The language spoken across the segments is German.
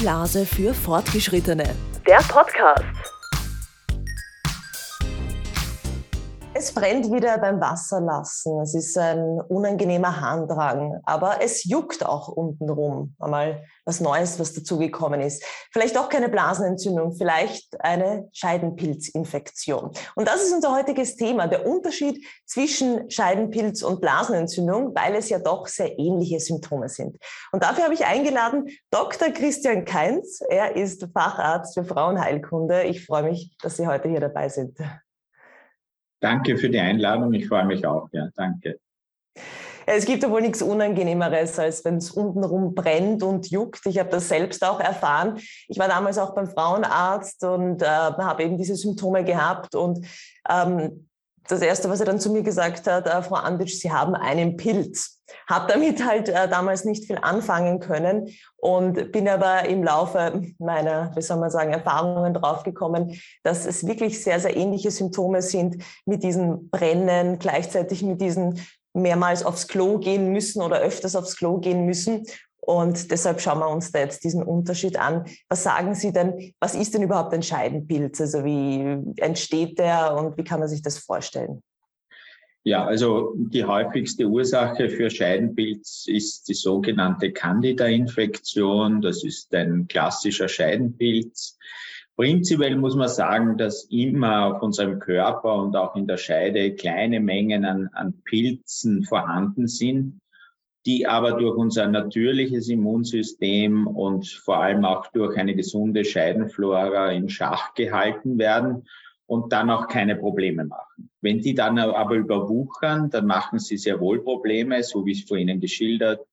Blase für Fortgeschrittene. Der Podcast. Es brennt wieder beim Wasserlassen. Es ist ein unangenehmer Handrang, aber es juckt auch untenrum. Einmal was Neues, was dazugekommen ist. Vielleicht auch keine Blasenentzündung, vielleicht eine Scheidenpilzinfektion. Und das ist unser heutiges Thema, der Unterschied zwischen Scheidenpilz und Blasenentzündung, weil es ja doch sehr ähnliche Symptome sind. Und dafür habe ich eingeladen Dr. Christian Keinz. Er ist Facharzt für Frauenheilkunde. Ich freue mich, dass Sie heute hier dabei sind. Danke für die Einladung. Ich freue mich auch. Ja, danke. Es gibt ja wohl nichts Unangenehmeres, als wenn es untenrum brennt und juckt. Ich habe das selbst auch erfahren. Ich war damals auch beim Frauenarzt und äh, habe eben diese Symptome gehabt. Und ähm, das Erste, was er dann zu mir gesagt hat, äh, Frau Anditsch, Sie haben einen Pilz. Habe damit halt äh, damals nicht viel anfangen können und bin aber im Laufe meiner, wie soll man sagen, Erfahrungen draufgekommen, dass es wirklich sehr, sehr ähnliche Symptome sind mit diesen Brennen, gleichzeitig mit diesen mehrmals aufs Klo gehen müssen oder öfters aufs Klo gehen müssen. Und deshalb schauen wir uns da jetzt diesen Unterschied an. Was sagen Sie denn, was ist denn überhaupt ein Scheidenpilz? Also wie entsteht der und wie kann man sich das vorstellen? Ja, also die häufigste Ursache für Scheidenpilz ist die sogenannte Candida-Infektion. Das ist ein klassischer Scheidenpilz. Prinzipiell muss man sagen, dass immer auf unserem Körper und auch in der Scheide kleine Mengen an, an Pilzen vorhanden sind, die aber durch unser natürliches Immunsystem und vor allem auch durch eine gesunde Scheidenflora in Schach gehalten werden und dann auch keine Probleme machen. Wenn die dann aber überwuchern, dann machen sie sehr wohl Probleme, so wie es vor Ihnen geschildert,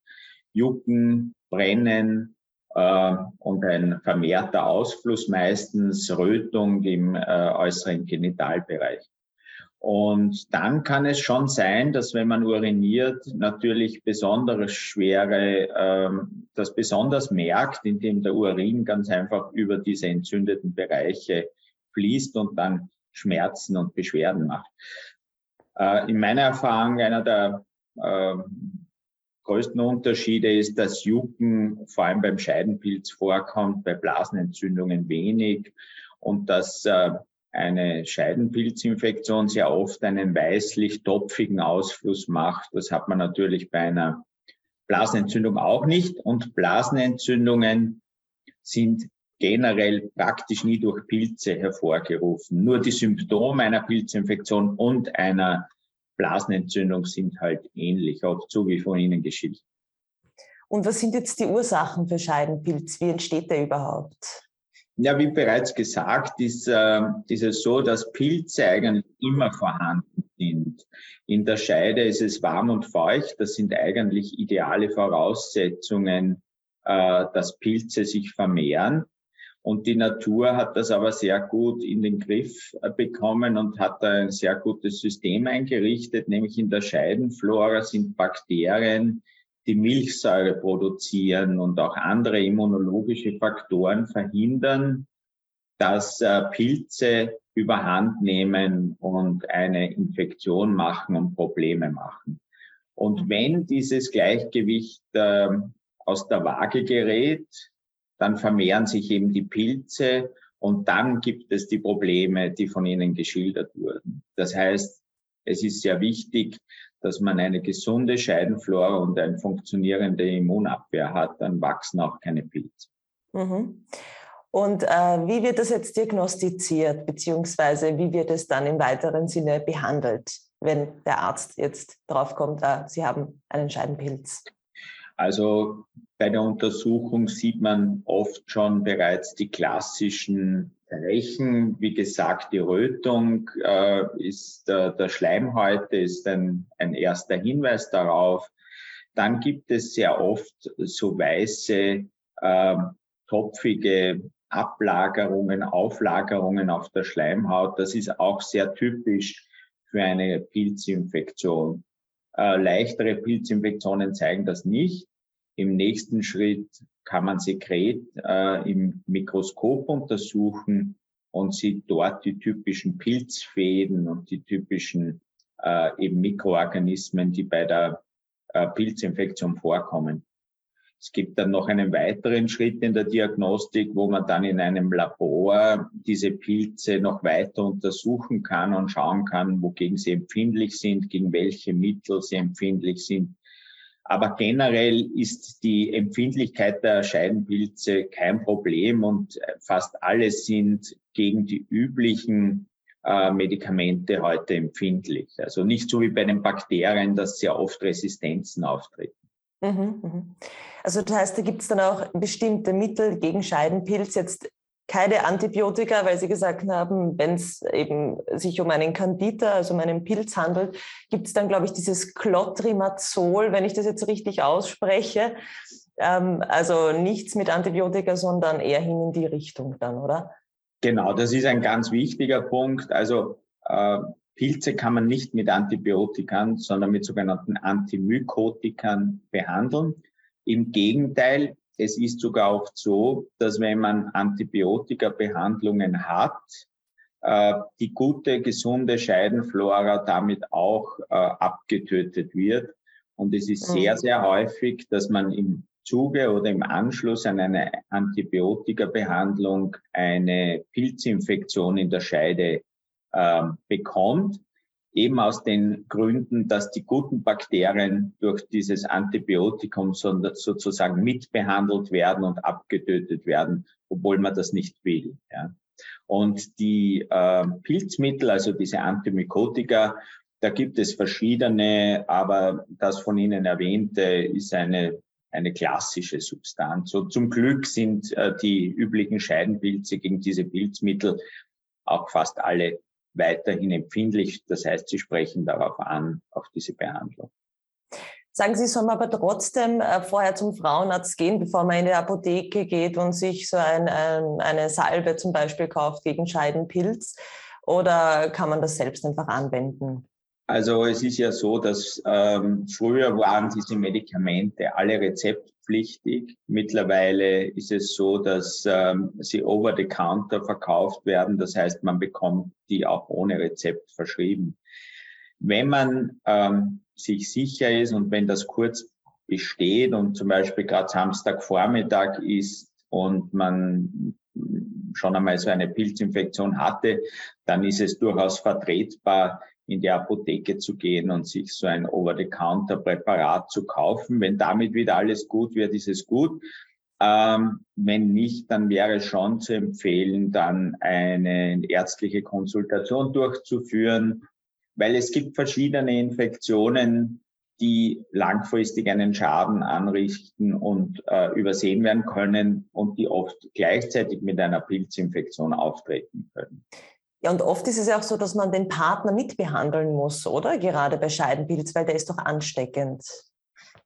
Jucken, Brennen äh, und ein vermehrter Ausfluss, meistens Rötung im äh, äußeren Genitalbereich. Und dann kann es schon sein, dass wenn man uriniert, natürlich besonders schwere, ähm, das besonders merkt, indem der Urin ganz einfach über diese entzündeten Bereiche fließt und dann Schmerzen und Beschwerden macht. Äh, in meiner Erfahrung einer der äh, größten Unterschiede ist, dass Jucken vor allem beim Scheidenpilz vorkommt, bei Blasenentzündungen wenig und dass äh, eine Scheidenpilzinfektion sehr oft einen weißlich-topfigen Ausfluss macht. Das hat man natürlich bei einer Blasenentzündung auch nicht. Und Blasenentzündungen sind generell praktisch nie durch Pilze hervorgerufen. Nur die Symptome einer Pilzinfektion und einer Blasenentzündung sind halt ähnlich, auch so wie von Ihnen geschildert. Und was sind jetzt die Ursachen für Scheidenpilz? Wie entsteht der überhaupt? Ja, wie bereits gesagt, ist, äh, ist es so, dass Pilze eigentlich immer vorhanden sind. In der Scheide ist es warm und feucht. Das sind eigentlich ideale Voraussetzungen, äh, dass Pilze sich vermehren. Und die Natur hat das aber sehr gut in den Griff äh, bekommen und hat da ein sehr gutes System eingerichtet, nämlich in der Scheidenflora sind Bakterien, die Milchsäure produzieren und auch andere immunologische Faktoren verhindern, dass äh, Pilze überhand nehmen und eine Infektion machen und Probleme machen. Und wenn dieses Gleichgewicht äh, aus der Waage gerät, dann vermehren sich eben die Pilze und dann gibt es die Probleme, die von Ihnen geschildert wurden. Das heißt, es ist sehr wichtig, dass man eine gesunde Scheidenflora und eine funktionierende Immunabwehr hat, dann wachsen auch keine Pilze. Mhm. Und äh, wie wird das jetzt diagnostiziert, beziehungsweise wie wird es dann im weiteren Sinne behandelt, wenn der Arzt jetzt draufkommt, äh, Sie haben einen Scheidenpilz? Also bei der Untersuchung sieht man oft schon bereits die klassischen Zeichen. Wie gesagt, die Rötung äh, ist äh, der Schleimhäute ist ein, ein erster Hinweis darauf. Dann gibt es sehr oft so weiße, äh, topfige Ablagerungen, Auflagerungen auf der Schleimhaut. Das ist auch sehr typisch für eine Pilzinfektion. Äh, leichtere Pilzinfektionen zeigen das nicht. Im nächsten Schritt kann man Sekret äh, im Mikroskop untersuchen und sieht dort die typischen Pilzfäden und die typischen äh, eben Mikroorganismen, die bei der äh, Pilzinfektion vorkommen. Es gibt dann noch einen weiteren Schritt in der Diagnostik, wo man dann in einem Labor diese Pilze noch weiter untersuchen kann und schauen kann, wogegen sie empfindlich sind, gegen welche Mittel sie empfindlich sind. Aber generell ist die Empfindlichkeit der Scheidenpilze kein Problem und fast alle sind gegen die üblichen äh, Medikamente heute empfindlich. Also nicht so wie bei den Bakterien, dass sehr oft Resistenzen auftreten. Mhm, mhm. Also das heißt, da gibt es dann auch bestimmte Mittel gegen Scheidenpilz, jetzt keine Antibiotika, weil Sie gesagt haben, wenn es eben sich um einen Candida, also um einen Pilz handelt, gibt es dann, glaube ich, dieses Clotrimazol, wenn ich das jetzt richtig ausspreche. Ähm, also nichts mit Antibiotika, sondern eher hin in die Richtung dann, oder? Genau, das ist ein ganz wichtiger Punkt. Also äh, Pilze kann man nicht mit Antibiotikern, sondern mit sogenannten Antimykotikern behandeln. Im Gegenteil, es ist sogar oft so, dass wenn man Antibiotika-Behandlungen hat, äh, die gute, gesunde Scheidenflora damit auch äh, abgetötet wird. Und es ist sehr, mhm. sehr häufig, dass man im Zuge oder im Anschluss an eine Antibiotika-Behandlung eine Pilzinfektion in der Scheide äh, bekommt, eben aus den Gründen, dass die guten Bakterien durch dieses Antibiotikum sozusagen mitbehandelt werden und abgetötet werden, obwohl man das nicht will. Ja. Und die äh, Pilzmittel, also diese Antimykotika, da gibt es verschiedene, aber das von Ihnen erwähnte ist eine eine klassische Substanz. So zum Glück sind äh, die üblichen Scheidenpilze gegen diese Pilzmittel auch fast alle weiterhin empfindlich. Das heißt, sie sprechen darauf an, auf diese Behandlung. Sagen Sie, soll man aber trotzdem äh, vorher zum Frauenarzt gehen, bevor man in die Apotheke geht und sich so ein, ein, eine Salbe zum Beispiel kauft gegen Scheidenpilz? Oder kann man das selbst einfach anwenden? Also es ist ja so, dass ähm, früher waren diese Medikamente alle rezeptpflichtig. Mittlerweile ist es so, dass ähm, sie over the counter verkauft werden. Das heißt, man bekommt die auch ohne Rezept verschrieben. Wenn man ähm, sich sicher ist und wenn das kurz besteht und zum Beispiel gerade Samstagvormittag ist und man schon einmal so eine Pilzinfektion hatte, dann ist es durchaus vertretbar, in die Apotheke zu gehen und sich so ein Over-the-Counter-Präparat zu kaufen. Wenn damit wieder alles gut wird, ist es gut. Ähm, wenn nicht, dann wäre schon zu empfehlen, dann eine ärztliche Konsultation durchzuführen, weil es gibt verschiedene Infektionen, die langfristig einen Schaden anrichten und äh, übersehen werden können und die oft gleichzeitig mit einer Pilzinfektion auftreten können. Ja, und oft ist es ja auch so, dass man den Partner mitbehandeln muss, oder? Gerade bei Scheidenpilz, weil der ist doch ansteckend.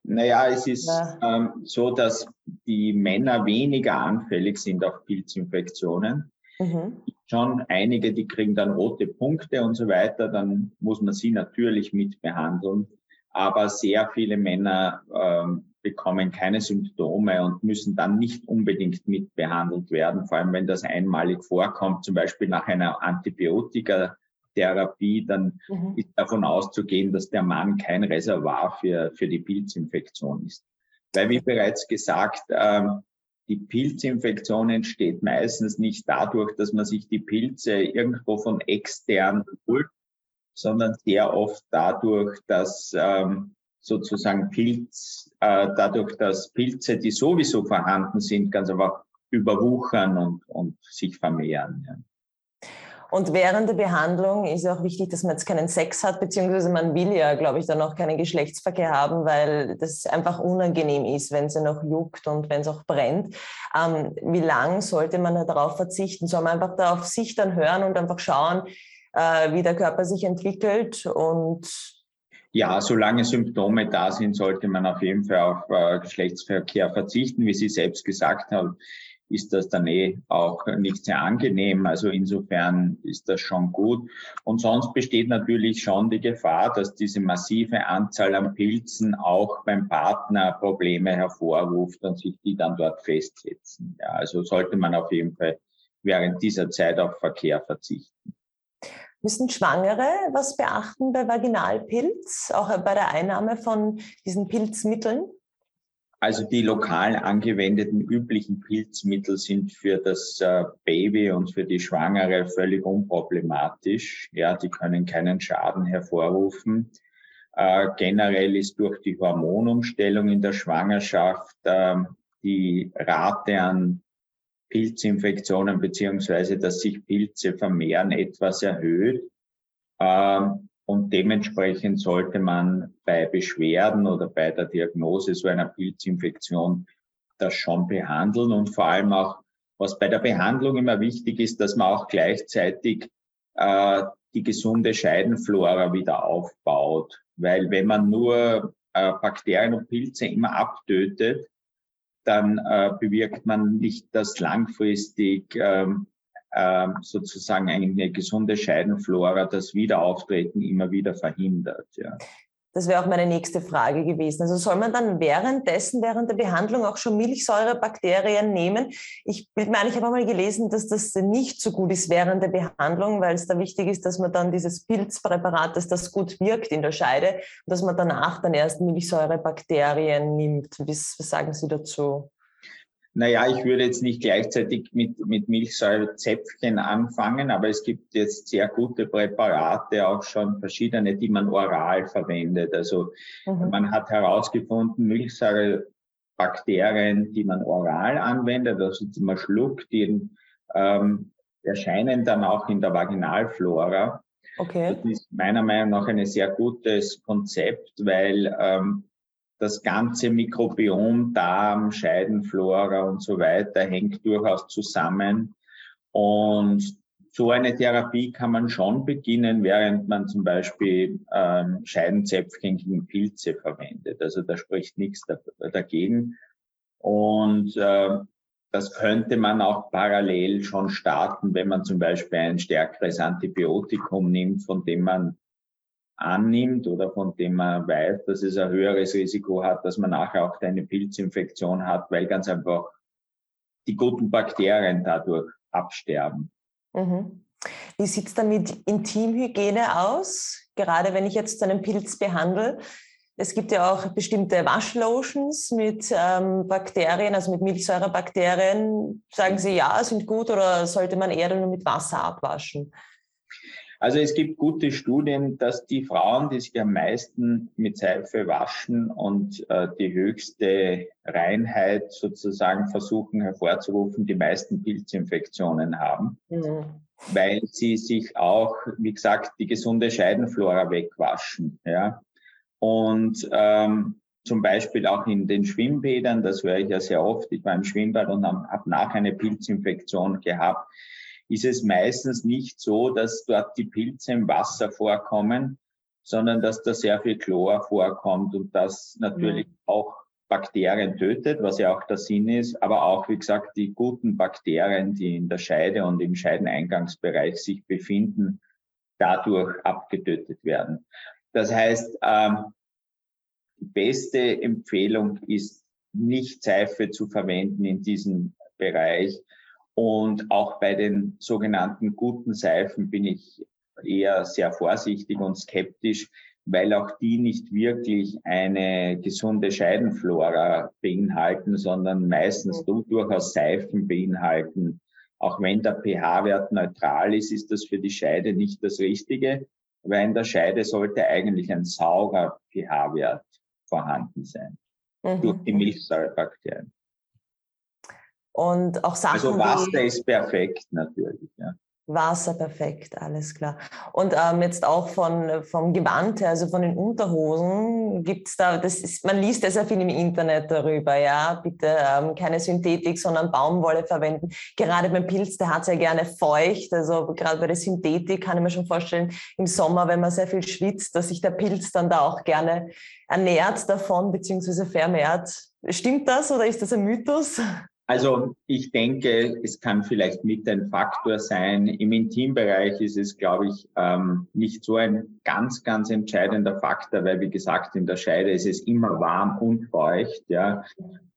Naja, es ist ähm, so, dass die Männer weniger anfällig sind auf Pilzinfektionen. Mhm. Schon einige, die kriegen dann rote Punkte und so weiter, dann muss man sie natürlich mitbehandeln. Aber sehr viele Männer ähm, bekommen keine Symptome und müssen dann nicht unbedingt mitbehandelt werden, vor allem wenn das einmalig vorkommt, zum Beispiel nach einer Antibiotikatherapie, dann mhm. ist davon auszugehen, dass der Mann kein Reservoir für, für die Pilzinfektion ist. Weil, wie bereits gesagt, ähm, die Pilzinfektion entsteht meistens nicht dadurch, dass man sich die Pilze irgendwo von extern holt, sondern sehr oft dadurch, dass ähm, sozusagen Pilz, äh, dadurch, dass Pilze, die sowieso vorhanden sind, ganz einfach überwuchern und, und sich vermehren. Ja. Und während der Behandlung ist auch wichtig, dass man jetzt keinen Sex hat, beziehungsweise man will ja, glaube ich, dann auch keinen Geschlechtsverkehr haben, weil das einfach unangenehm ist, wenn es ja noch juckt und wenn es auch brennt. Ähm, wie lang sollte man darauf verzichten? Soll man einfach da auf sich dann hören und einfach schauen, äh, wie der Körper sich entwickelt und ja, solange Symptome da sind, sollte man auf jeden Fall auf äh, Geschlechtsverkehr verzichten. Wie Sie selbst gesagt haben, ist das dann eh auch nicht sehr angenehm. Also insofern ist das schon gut. Und sonst besteht natürlich schon die Gefahr, dass diese massive Anzahl an Pilzen auch beim Partner Probleme hervorruft und sich die dann dort festsetzen. Ja, also sollte man auf jeden Fall während dieser Zeit auf Verkehr verzichten. Müssen Schwangere was beachten bei Vaginalpilz, auch bei der Einnahme von diesen Pilzmitteln? Also die lokal angewendeten üblichen Pilzmittel sind für das äh, Baby und für die Schwangere völlig unproblematisch. Ja, die können keinen Schaden hervorrufen. Äh, generell ist durch die Hormonumstellung in der Schwangerschaft äh, die Rate an Pilzinfektionen beziehungsweise dass sich Pilze vermehren etwas erhöht. Ähm, und dementsprechend sollte man bei Beschwerden oder bei der Diagnose so einer Pilzinfektion das schon behandeln und vor allem auch, was bei der Behandlung immer wichtig ist, dass man auch gleichzeitig äh, die gesunde Scheidenflora wieder aufbaut. Weil wenn man nur äh, Bakterien und Pilze immer abtötet, dann äh, bewirkt man nicht, dass langfristig ähm, ähm, sozusagen eine gesunde Scheidenflora das Wiederauftreten immer wieder verhindert. Ja. Das wäre auch meine nächste Frage gewesen. Also soll man dann währenddessen, während der Behandlung auch schon Milchsäurebakterien nehmen? Ich meine, ich habe einmal gelesen, dass das nicht so gut ist während der Behandlung, weil es da wichtig ist, dass man dann dieses Pilzpräparat, dass das gut wirkt in der Scheide, dass man danach dann erst Milchsäurebakterien nimmt. Was sagen Sie dazu? Naja, ich würde jetzt nicht gleichzeitig mit, mit Milchsäurezäpfchen anfangen, aber es gibt jetzt sehr gute Präparate, auch schon verschiedene, die man oral verwendet. Also mhm. man hat herausgefunden, Milchsäurebakterien, die man oral anwendet, also die man schluckt, die ähm, erscheinen dann auch in der Vaginalflora. Okay. Das ist meiner Meinung nach ein sehr gutes Konzept, weil ähm, das ganze Mikrobiom, Darm, Scheidenflora und so weiter hängt durchaus zusammen. Und so eine Therapie kann man schon beginnen, während man zum Beispiel ähm, Scheidenzäpfchen gegen Pilze verwendet. Also da spricht nichts dagegen. Und äh, das könnte man auch parallel schon starten, wenn man zum Beispiel ein stärkeres Antibiotikum nimmt, von dem man annimmt oder von dem man weiß, dass es ein höheres Risiko hat, dass man nachher auch eine Pilzinfektion hat, weil ganz einfach die guten Bakterien dadurch absterben. Mhm. Wie sieht es dann mit Intimhygiene aus? Gerade wenn ich jetzt einen Pilz behandle. Es gibt ja auch bestimmte Waschlotions mit ähm, Bakterien, also mit Milchsäurebakterien. Sagen Sie ja, sind gut oder sollte man eher nur mit Wasser abwaschen? Also es gibt gute Studien, dass die Frauen, die sich am meisten mit Seife waschen und äh, die höchste Reinheit sozusagen versuchen hervorzurufen, die meisten Pilzinfektionen haben, mhm. weil sie sich auch, wie gesagt, die gesunde Scheidenflora wegwaschen. Ja? Und ähm, zum Beispiel auch in den Schwimmbädern, das höre ich ja sehr oft. Ich war im Schwimmbad und habe nach einer Pilzinfektion gehabt ist es meistens nicht so, dass dort die Pilze im Wasser vorkommen, sondern dass da sehr viel Chlor vorkommt und das natürlich mhm. auch Bakterien tötet, was ja auch der Sinn ist, aber auch, wie gesagt, die guten Bakterien, die in der Scheide und im Scheideneingangsbereich sich befinden, dadurch abgetötet werden. Das heißt, ähm, die beste Empfehlung ist, nicht Seife zu verwenden in diesem Bereich, und auch bei den sogenannten guten Seifen bin ich eher sehr vorsichtig und skeptisch, weil auch die nicht wirklich eine gesunde Scheidenflora beinhalten, sondern meistens mhm. durchaus Seifen beinhalten. Auch wenn der pH-Wert neutral ist, ist das für die Scheide nicht das Richtige, weil in der Scheide sollte eigentlich ein saurer pH-Wert vorhanden sein mhm. durch die Milchsäurebakterien. Und auch Sachen. Also Wasser ist perfekt natürlich. Ja. Wasser perfekt, alles klar. Und ähm, jetzt auch von, vom Gewand her, also von den Unterhosen, gibt es da, das ist, man liest ja sehr viel im Internet darüber, ja, bitte ähm, keine Synthetik, sondern Baumwolle verwenden. Gerade beim Pilz, der hat sehr gerne feucht, also gerade bei der Synthetik kann ich mir schon vorstellen, im Sommer, wenn man sehr viel schwitzt, dass sich der Pilz dann da auch gerne ernährt davon, beziehungsweise vermehrt. Stimmt das oder ist das ein Mythos? Also ich denke, es kann vielleicht mit ein Faktor sein. Im Intimbereich ist es, glaube ich, ähm, nicht so ein ganz, ganz entscheidender Faktor, weil wie gesagt, in der Scheide ist es immer warm und feucht, ja,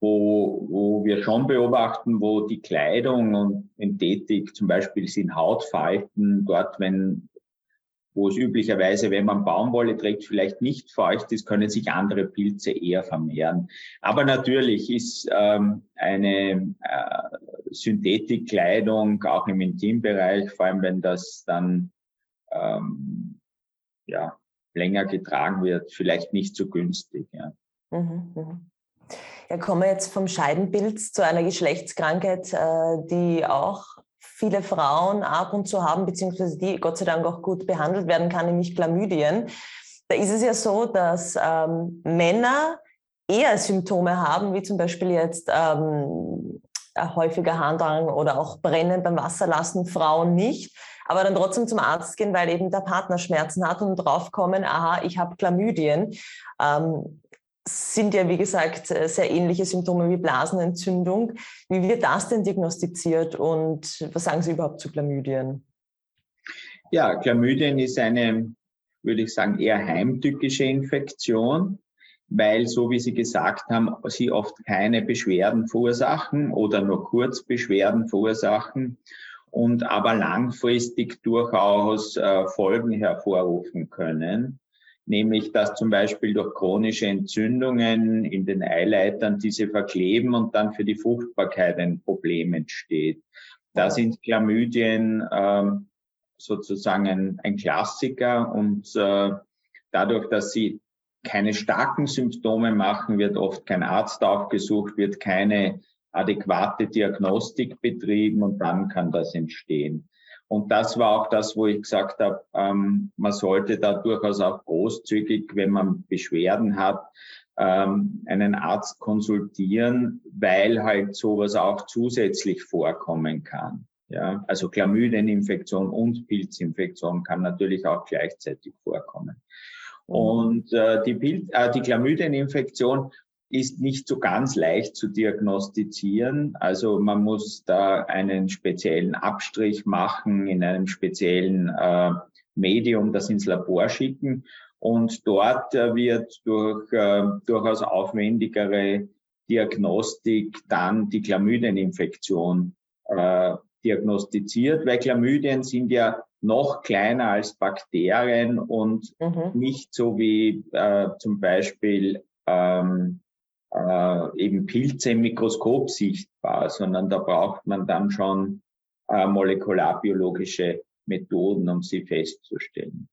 wo, wo wir schon beobachten, wo die Kleidung und Synthetik zum Beispiel sind Hautfalten, dort, wenn wo es üblicherweise, wenn man Baumwolle trägt, vielleicht nicht feucht ist, können sich andere Pilze eher vermehren. Aber natürlich ist ähm, eine äh, Synthetikkleidung auch im Intimbereich, vor allem wenn das dann ähm, ja, länger getragen wird, vielleicht nicht so günstig. Ja. Mhm, mhm. Ja, kommen wir jetzt vom Scheidenpilz zu einer Geschlechtskrankheit, äh, die auch viele Frauen ab und zu haben, beziehungsweise die Gott sei Dank auch gut behandelt werden kann, nämlich Chlamydien. Da ist es ja so, dass ähm, Männer eher Symptome haben, wie zum Beispiel jetzt ähm, häufiger Harndrang oder auch Brennen beim Wasserlassen, Frauen nicht, aber dann trotzdem zum Arzt gehen, weil eben der Partner Schmerzen hat und draufkommen, aha, ich habe Chlamydien. Ähm, sind ja, wie gesagt, sehr ähnliche Symptome wie Blasenentzündung. Wie wird das denn diagnostiziert und was sagen Sie überhaupt zu Chlamydien? Ja, Chlamydien ist eine, würde ich sagen, eher heimtückische Infektion, weil, so wie Sie gesagt haben, sie oft keine Beschwerden verursachen oder nur kurz Beschwerden verursachen und aber langfristig durchaus äh, Folgen hervorrufen können nämlich dass zum Beispiel durch chronische Entzündungen in den Eileitern diese verkleben und dann für die Fruchtbarkeit ein Problem entsteht. Da sind Chlamydien äh, sozusagen ein, ein, Klassiker und äh, dadurch, dass sie keine starken Symptome machen, wird oft kein Arzt aufgesucht, wird keine adäquate Diagnostik betrieben und dann kann das entstehen. Und das war auch das, wo ich gesagt habe, ähm, man sollte da durchaus auch großzügig, wenn man Beschwerden hat, ähm, einen Arzt konsultieren, weil halt sowas auch zusätzlich vorkommen kann. Ja, also Chlamydieninfektion und Pilzinfektion kann natürlich auch gleichzeitig vorkommen. Mhm. Und äh, die, Pilz, äh, die Chlamydieninfektion ist nicht so ganz leicht zu diagnostizieren. Also man muss da einen speziellen Abstrich machen in einem speziellen äh, Medium, das ins Labor schicken. Und dort äh, wird durch äh, durchaus aufwendigere Diagnostik dann die Chlamydieninfektion äh, diagnostiziert, weil Chlamydien sind ja noch kleiner als Bakterien und mhm. nicht so wie äh, zum Beispiel ähm, äh, eben Pilze im Mikroskop sichtbar, sondern da braucht man dann schon äh, molekularbiologische Methoden, um sie festzustellen.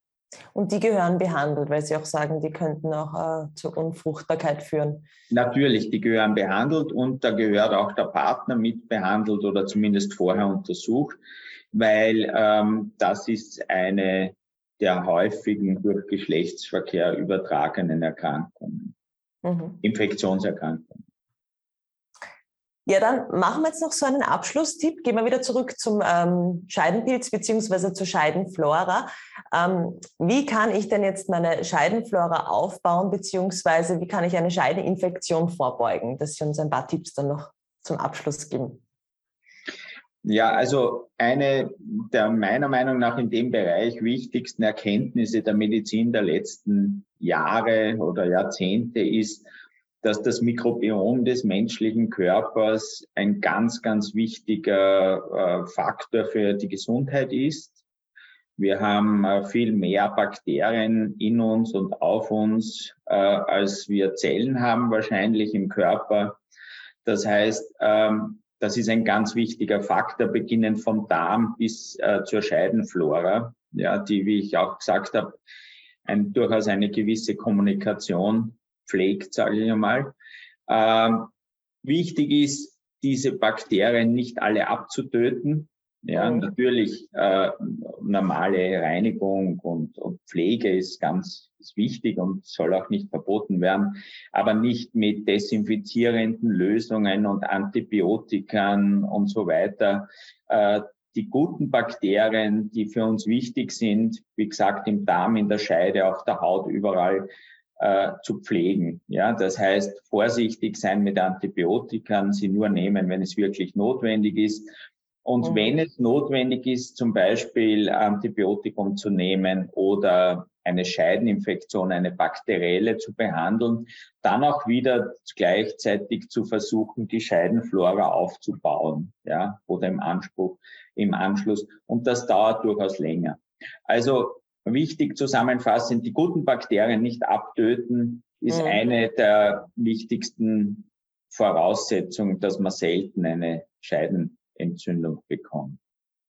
Und die gehören behandelt, weil Sie auch sagen, die könnten auch äh, zur Unfruchtbarkeit führen. Natürlich, die gehören behandelt und da gehört auch der Partner mit behandelt oder zumindest vorher untersucht, weil ähm, das ist eine der häufigen durch Geschlechtsverkehr übertragenen Erkrankungen mhm. Infektionserkrankung. Ja, dann machen wir jetzt noch so einen Abschlusstipp. Gehen wir wieder zurück zum ähm, Scheidenpilz beziehungsweise zur Scheidenflora. Ähm, wie kann ich denn jetzt meine Scheidenflora aufbauen beziehungsweise wie kann ich eine Scheideninfektion vorbeugen? Dass Sie uns ein paar Tipps dann noch zum Abschluss geben. Ja, also eine der meiner Meinung nach in dem Bereich wichtigsten Erkenntnisse der Medizin der letzten Jahre oder Jahrzehnte ist, dass das Mikrobiom des menschlichen Körpers ein ganz, ganz wichtiger äh, Faktor für die Gesundheit ist. Wir haben äh, viel mehr Bakterien in uns und auf uns, äh, als wir Zellen haben wahrscheinlich im Körper. Das heißt, ähm, das ist ein ganz wichtiger Faktor, beginnend vom Darm bis äh, zur Scheidenflora, ja, die, wie ich auch gesagt habe, ein, durchaus eine gewisse Kommunikation pflegt, sage ich einmal. Ähm, wichtig ist, diese Bakterien nicht alle abzutöten, ja, mhm. natürlich äh, normale Reinigung und, und Pflege ist ganz ist wichtig und soll auch nicht verboten werden, aber nicht mit desinfizierenden Lösungen und Antibiotikern und so weiter. Äh, die guten Bakterien, die für uns wichtig sind, wie gesagt, im Darm, in der Scheide, auf der Haut, überall äh, zu pflegen. Ja, das heißt, vorsichtig sein mit Antibiotikern, sie nur nehmen, wenn es wirklich notwendig ist und mhm. wenn es notwendig ist, zum Beispiel Antibiotikum zu nehmen oder eine Scheideninfektion, eine bakterielle zu behandeln, dann auch wieder gleichzeitig zu versuchen, die Scheidenflora aufzubauen, ja, oder im Anspruch, im Anschluss. Und das dauert durchaus länger. Also wichtig zusammenfassend, die guten Bakterien nicht abtöten, ist mhm. eine der wichtigsten Voraussetzungen, dass man selten eine Scheidenentzündung bekommt.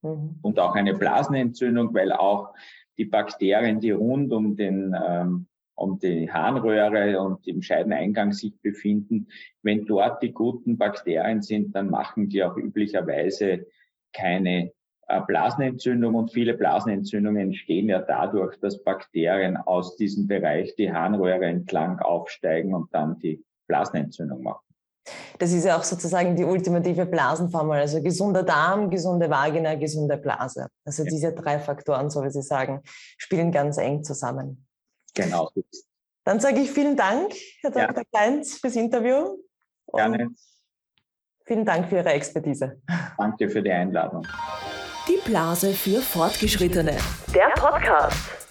Mhm. Und auch eine Blasenentzündung, weil auch die Bakterien, die rund um den ähm, um die Harnröhre und im Scheideneingang sich befinden. Wenn dort die guten Bakterien sind, dann machen die auch üblicherweise keine äh, Blasenentzündung und viele Blasenentzündungen entstehen ja dadurch, dass Bakterien aus diesem Bereich die Harnröhre entlang aufsteigen und dann die Blasenentzündung machen. Das ist ja auch sozusagen die ultimative Blasenformel, also gesunder Darm, gesunde Vagina, gesunde Blase. Also ja. diese drei Faktoren, so wie Sie sagen, spielen ganz eng zusammen. Genau. Dann sage ich vielen Dank, Herr Dr. Ja. Kleins, fürs Interview. Gerne. Vielen Dank für Ihre Expertise. Danke für die Einladung. Die Blase für Fortgeschrittene. Der Podcast.